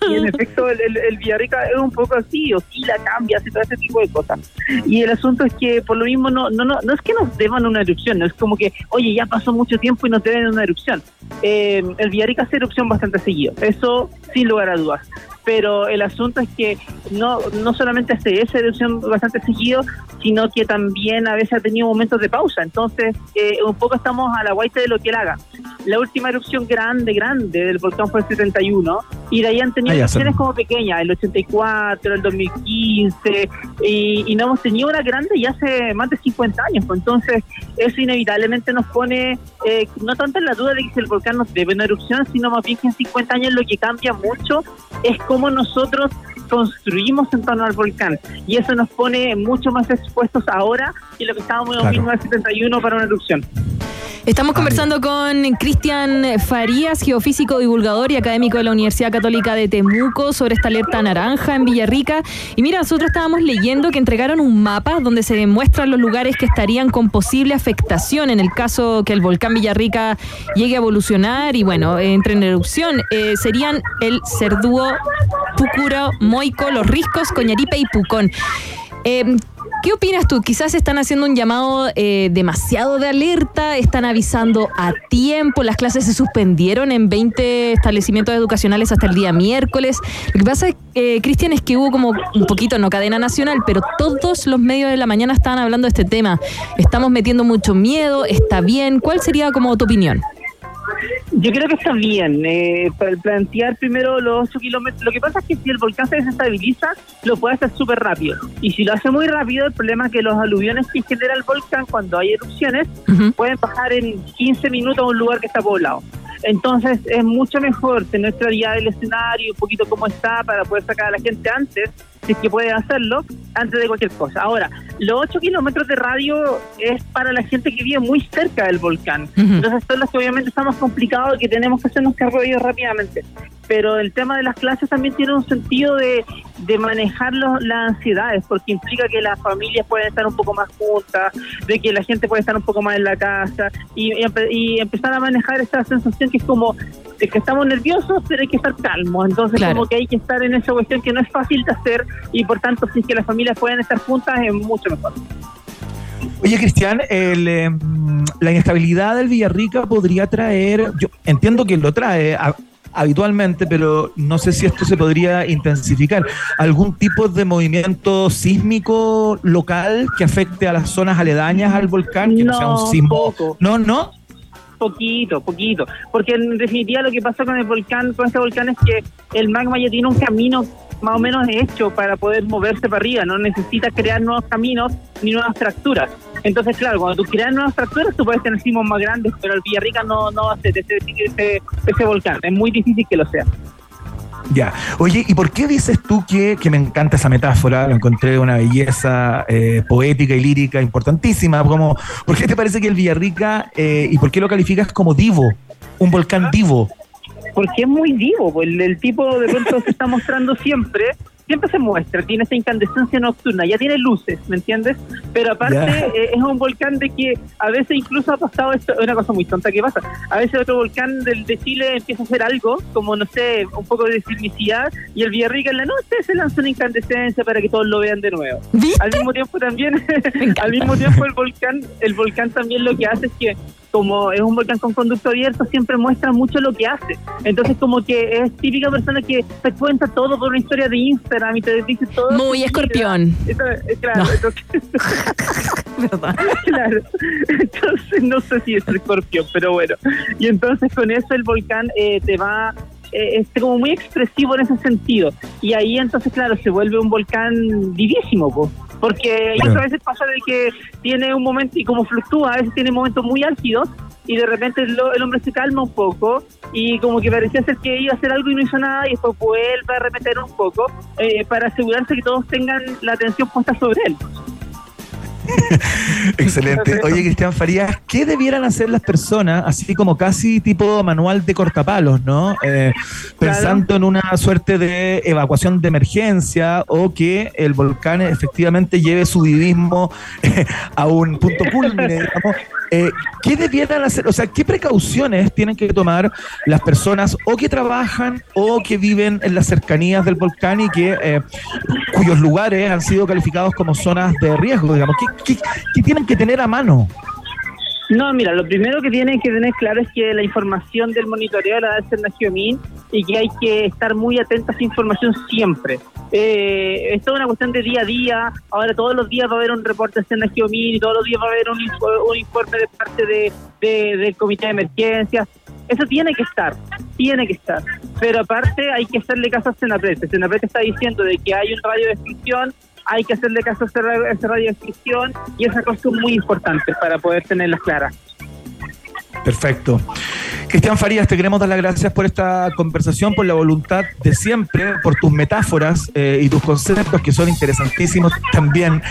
Y en efecto, el, el, el Villarrica es un poco así, oscila, cambia, hace todo ese tipo de cosas. Y el asunto es que, por lo mismo, no, no, no, no es que nos deban una erupción, no es como que, oye, ya pasó mucho tiempo y nos deben una erupción. Eh, el Villarrica hace erupción bastante seguido, eso sin lugar a dudas. Pero el asunto es que no, no solamente hace esa erupción bastante seguido, sino que también a veces ha tenido momentos de pausa. Entonces, eh, un poco estamos a la guaita de lo que él haga. La última erupción grande, grande del volcán fue el 71, y de ahí han tenido erupciones como pequeñas, el 84, el 2015, y, y no hemos tenido una grande ya hace más de 50 años. pues. Entonces, eso inevitablemente nos pone, eh, no tanto en la duda de que si el volcán nos debe una erupción, sino más bien que en 50 años lo que cambia mucho es cómo nosotros construimos en torno al volcán. Y eso nos pone mucho más expuestos ahora que lo que estábamos en Claro. 1971 para una erupción. Estamos conversando con Cristian Farías, geofísico, divulgador y académico de la Universidad Católica de Temuco, sobre esta alerta naranja en Villarrica. Y mira, nosotros estábamos leyendo que entregaron un mapa donde se demuestran los lugares que estarían con posible afectación en el caso que el volcán Villarrica llegue a evolucionar y bueno, entre en erupción. Eh, serían el Cerdúo, Pucuro, Moico, Los Riscos, Coñaripe y Pucón. Eh, ¿Qué opinas tú? Quizás están haciendo un llamado eh, demasiado de alerta, están avisando a tiempo, las clases se suspendieron en 20 establecimientos educacionales hasta el día miércoles. Lo que pasa, eh, Cristian, es que hubo como un poquito, no cadena nacional, pero todos los medios de la mañana estaban hablando de este tema. Estamos metiendo mucho miedo, está bien. ¿Cuál sería como tu opinión? Yo creo que está bien. Eh, para plantear primero los 8 kilómetros. Lo que pasa es que si el volcán se desestabiliza, lo puede hacer súper rápido. Y si lo hace muy rápido, el problema es que los aluviones que genera el volcán cuando hay erupciones pueden bajar en 15 minutos a un lugar que está poblado. Entonces es mucho mejor tener claridad del escenario, un poquito cómo está, para poder sacar a la gente antes, si es que pueden hacerlo, antes de cualquier cosa. Ahora, los 8 kilómetros de radio es para la gente que vive muy cerca del volcán. Ujú. Entonces son los que obviamente está más complicado y que tenemos que hacernos cargo de ellos rápidamente. Pero el tema de las clases también tiene un sentido de, de manejar los- las ansiedades, porque implica que las familias pueden estar un poco más juntas, de que la gente puede estar un poco más en la casa y, y empe- y empezar a manejar esta sensación que es como de que estamos nerviosos, pero hay que estar calmos. Entonces, Claro. como que hay que estar en esa cuestión que no es fácil de hacer y por tanto, si es que las familias pueden estar juntas, es mucho mejor. Oye, Cristian, el, eh, la inestabilidad del Villarrica podría traer, yo entiendo que lo trae a- habitualmente, pero no sé si esto se podría intensificar. ¿Algún tipo de movimiento sísmico local que afecte a las zonas aledañas al volcán? Que no, sea No, un sismo. poco. No, no. Poquito, poquito. Porque en definitiva lo que pasa con el volcán, con este volcán es que el magma ya tiene un camino más o menos hecho para poder moverse para arriba. No necesita crear nuevos caminos ni nuevas fracturas. Entonces, claro, cuando tú creas nuevas fracturas, tú puedes tener sismos más grandes, pero el Villarrica no, no ser ese, ese, ese volcán. Es muy difícil que lo sea. Ya. Oye, ¿y por qué dices tú que, que me encanta esa metáfora? Lo encontré una belleza eh, poética y lírica importantísima. Como, ¿Por qué te parece que el Villarrica, eh, y por qué lo calificas como divo? Un volcán divo. porque es muy vivo, pues el, el tipo de pronto se está mostrando siempre, siempre se muestra, tiene esa incandescencia nocturna, ya tiene luces, ¿me entiendes? Pero aparte Ya. eh, es un volcán de que a veces incluso ha pasado esto, es una cosa muy tonta que pasa, a veces otro volcán del, de Chile empieza a hacer algo, como no sé, un poco de sismicidad, y el Villarrica en la noche se lanza una incandescencia para que todos lo vean de nuevo. Al mismo tiempo también, al mismo tiempo el volcán, el volcán también lo que hace es que como es un volcán con conducto abierto, siempre muestra mucho lo que hace. Entonces, como que es típica persona que te cuenta todo por una historia de Instagram y te dice todo. Muy escorpión. Entonces, eh, claro, entonces, claro. Entonces, no sé si es escorpión, pero bueno. Y entonces, con eso, el volcán eh, te va. eh, es como muy expresivo en ese sentido. Y ahí, entonces, claro, se vuelve un volcán vivísimo, po. Porque Claro. a veces pasa de que tiene un momento y como fluctúa, a veces tiene momentos muy álgidos y de repente el, el hombre se calma un poco y como que parecía ser que iba a hacer algo y no hizo nada y después vuelve a repetir un poco eh, para asegurarse que todos tengan la atención puesta sobre él. Excelente. Oye, Cristian Farías, ¿qué debieran hacer las personas, así como casi tipo manual de cortapalos, ¿no? Eh, pensando en una suerte de evacuación de emergencia o que el volcán efectivamente lleve su vivismo eh, a un punto culmine, digamos. Eh, ¿Qué debieran hacer? O sea, ¿qué precauciones tienen que tomar las personas o que trabajan o que viven en las cercanías del volcán y que eh, cuyos lugares han sido calificados como zonas de riesgo, digamos? ¿Qué, qué- tienen que tener a mano? No, mira, lo primero que tienen que tener claro es que la información del monitoreo la da el Sernagiomín y que hay que estar muy atentos a esa información siempre. Eh, es una cuestión de día a día. Ahora todos los días va a haber un reporte de Sernagiomín y todos los días va a haber un, info- un informe de parte de, de- del comité de emergencias. Eso tiene que estar, tiene que estar. Pero aparte hay que hacerle caso a Senapret. Senapret está diciendo de que hay un radio de extinción, hay que hacerle caso a ese ra- a ese radio de extinción y esas cosas son muy importantes para poder tenerlas claras. Perfecto. Cristian Farías, te queremos dar las gracias por esta conversación, por la voluntad de siempre, por tus metáforas eh, y tus conceptos que son interesantísimos también.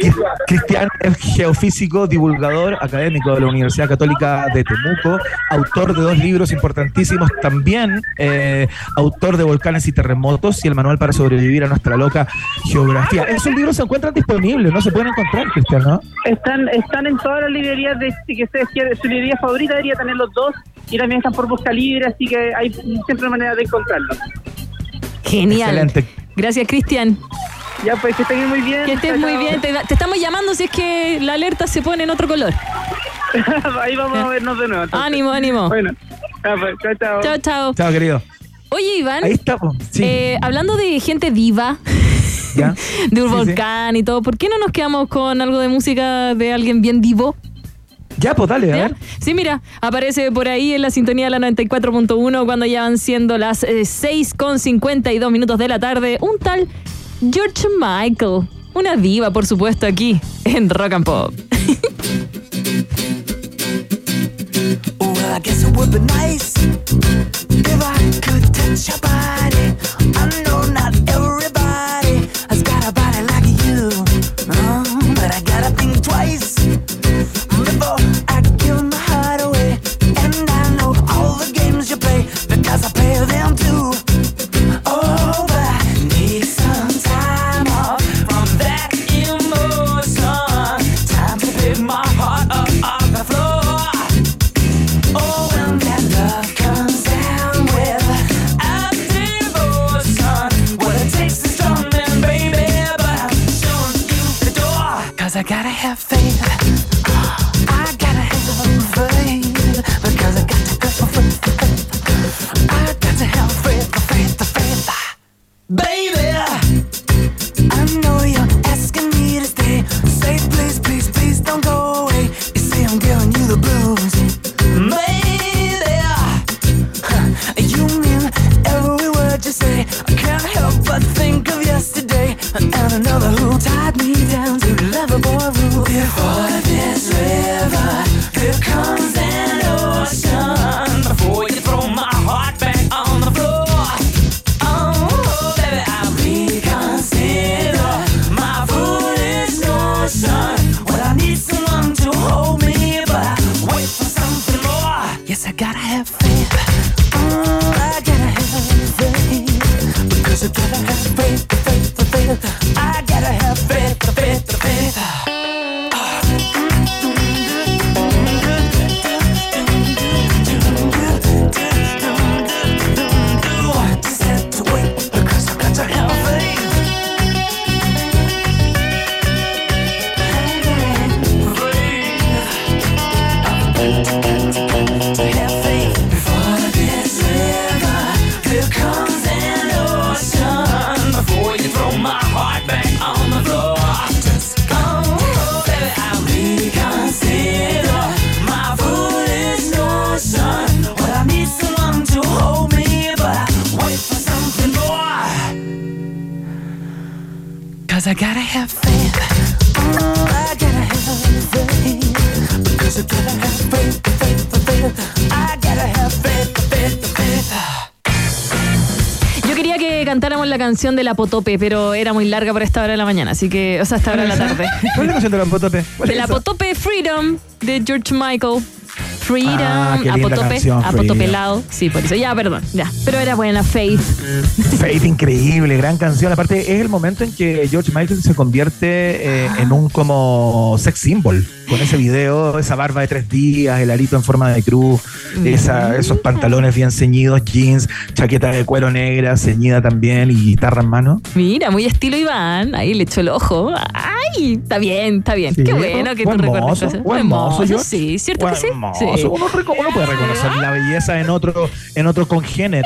Cri- Cristian es geofísico, divulgador académico de la Universidad Católica de Temuco, autor de dos libros importantísimos, también eh, autor de Volcanes y Terremotos y el Manual para sobrevivir a nuestra loca geografía. Esos libros se encuentran disponibles, no se pueden encontrar, Cristian, ¿no? Están, están en todas las librerías de que. Su librería favorita debería tener los dos y también están por busca libre, así que hay siempre manera de encontrarlos. Genial. Excelente. Gracias, Cristian. Ya, pues que estén muy bien. Que estés muy bien. Te, te estamos llamando si es que la alerta se pone en otro color. Ahí vamos a vernos de nuevo. entonces. Ánimo, ánimo. Bueno, ya, pues, chao, chao. Chao, chao. Chao, querido. Oye, Iván. Ahí estamos. Sí. eh, hablando de gente diva, ¿Ya? de un Sí, sí. volcán y todo, ¿por qué no nos quedamos con algo de música de alguien bien divo? Ya, pues dale, a ¿Ya? ver. Sí, mira, aparece por ahí en la sintonía de la 94.1 cuando ya van siendo las eh, 6 con 52 minutos de la tarde. Un tal George Michael. Una diva, por supuesto, aquí en Rock and Pop. Well, I guess it would be nice if I could touch your body. Canción de la Potope, pero era muy larga por esta hora de la mañana, así que, o sea, esta hora de la tarde. ¿Cuál es la canción de la Potope? ¿Cuál De la? Potope Freedom de George Michael. Freedom, Ah, Apotope, canción, Apotopelado. Sí, por eso. Ya, perdón, ya. Pero era buena, Faith. Faith, increíble, gran canción. Aparte, es el momento en que George Michael se convierte eh, en un como sex symbol. Con ese video, esa barba de tres días, el arito en forma de cruz, esa- esos pantalones bien ceñidos, jeans, chaqueta de cuero negra, ceñida también y guitarra en mano. Mira, muy estilo Iván. Ahí le echó el ojo. Ay, está bien, está bien. Sí, Qué bueno que tú buen recuerdes mozo, cosas. buen mozo. Sí, ¿cierto que sí? Buen mozo. Sí. Uno, uno puede reconocer la belleza en otro, en otro congénero.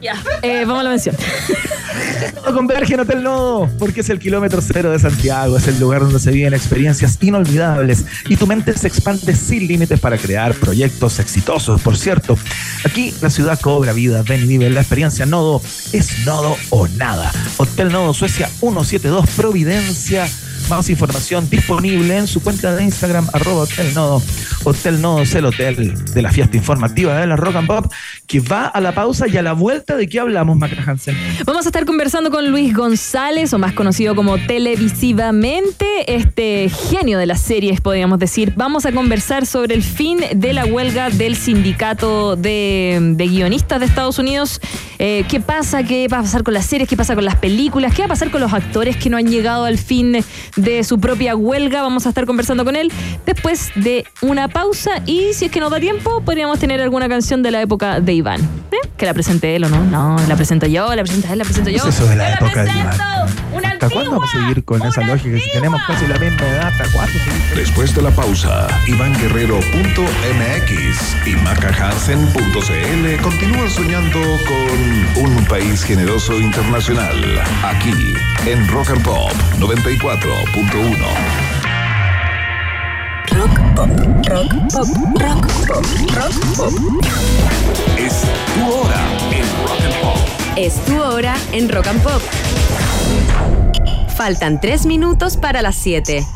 Ya. Eh, vamos a la mención. Todo converge en Hotel Nodo, porque es el kilómetro cero de Santiago, es el lugar donde se viven experiencias inolvidables y tu mente se expande sin límites para crear proyectos exitosos. Por cierto, aquí la ciudad cobra vida, ven y vive la experiencia Nodo, es Nodo o nada. Hotel Nodo Suecia 172 Providencia. Más información disponible en su cuenta de Instagram, arroba Hotel Nodo. Hotel es el hotel de la fiesta informativa de la Rock and Pop, que va a la pausa y a la vuelta de qué hablamos, Macra Hansen. Vamos a estar conversando con Luis González, o más conocido como televisivamente, este genio de las series, podríamos decir. Vamos a conversar sobre el fin de la huelga del sindicato de, de guionistas de Estados Unidos. Eh, ¿Qué pasa? ¿Qué va a pasar con las series? ¿Qué pasa con las películas? ¿Qué va a pasar con los actores que no han llegado al fin de su propia huelga? Vamos a estar conversando con él después de una pausa y si es que nos da tiempo, podríamos tener alguna canción de la época de Iván. ¿Eh? Que la presente él o no. No, la presento yo, la presenta él, la presento yo. ¿Qué es eso de la época de presento, Iván? una ¿Hasta cuándo vamos a seguir con esa lógica? Si tenemos casi la misma edad, ¿hasta cuándo? Después de la pausa, ivanguerrero.mx y macahansen.cl continúan soñando con un país generoso internacional. Aquí, en Rock and Pop 94.1. Rock pop, rock pop, rock pop, rock pop. Es tu hora en Rock and Pop. Es tu hora en Rock and Pop. Faltan tres minutos para las 7.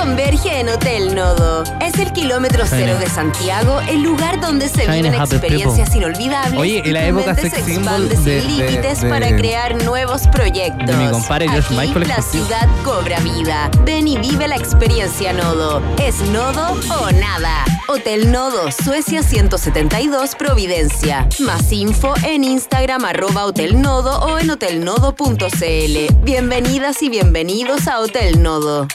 Converge en Hotel Nodo. Es el kilómetro cero de Santiago, el lugar donde se China viven experiencias inolvidables. Oye, y la época sex se expande de- sin límites para crear nuevos proyectos. de mi compadre George Aquí, Michael la ciudad cobra vida. Ven y vive la experiencia Nodo. ¿Es Nodo o nada? Hotel Nodo, Suecia 172, Providencia. Más info en Instagram arroba Hotel Nodo o en hotelnodo.cl. Bienvenidas y bienvenidos a Hotel Nodo.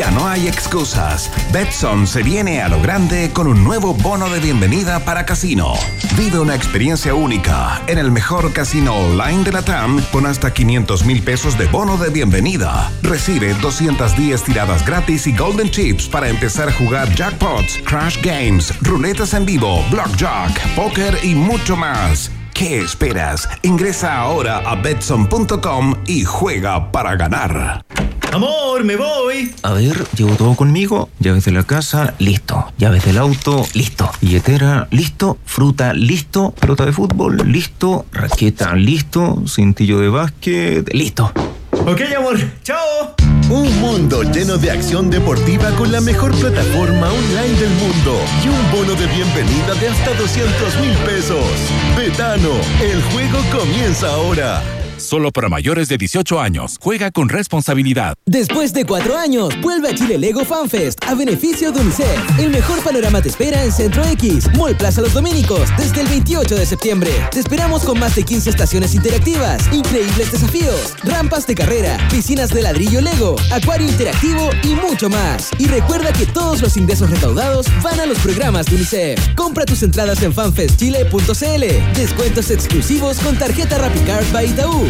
Ya no hay excusas. Betson se viene a lo grande con un nuevo bono de bienvenida para casino. Vive una experiencia única en el mejor casino online de la TAM con hasta 500 mil pesos de bono de bienvenida. Recibe 210 tiradas gratis y golden chips para empezar a jugar jackpots, crash games, ruletas en vivo, blackjack, póker y mucho más. ¿Qué esperas? Ingresa ahora a betson.com y juega para ganar. Amor, me voy. A ver, llevo todo conmigo. Llaves de la casa, listo. Llaves del auto, listo. Billetera, listo. Fruta, listo. Pelota de fútbol, listo. Raqueta, listo. Cintillo de básquet, listo. Ok, amor. Chao. Un mundo lleno de acción deportiva con la mejor plataforma online del mundo y un bono de bienvenida de hasta 200 mil pesos. Betano, el juego comienza ahora. Solo para mayores de 18 años. Juega con responsabilidad. Después de cuatro años, vuelve a Chile Lego FanFest a beneficio de UNICEF. El mejor panorama te espera en Centro X, Mall Plaza Los Dominicos, desde el 28 de septiembre. Te esperamos con más de 15 estaciones interactivas, increíbles desafíos, rampas de carrera, piscinas de ladrillo Lego, acuario interactivo y mucho más. Y recuerda que todos los ingresos recaudados van a los programas de UNICEF. Compra tus entradas en fanfestchile.cl. Descuentos exclusivos con tarjeta RappiCard by Itaú.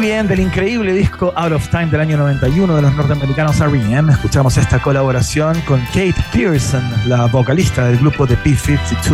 Muy bien, del increíble disco Out of Time del año 91 de los norteamericanos R.E.M. Escuchamos esta colaboración con Kate Pearson, la vocalista del grupo de P-52.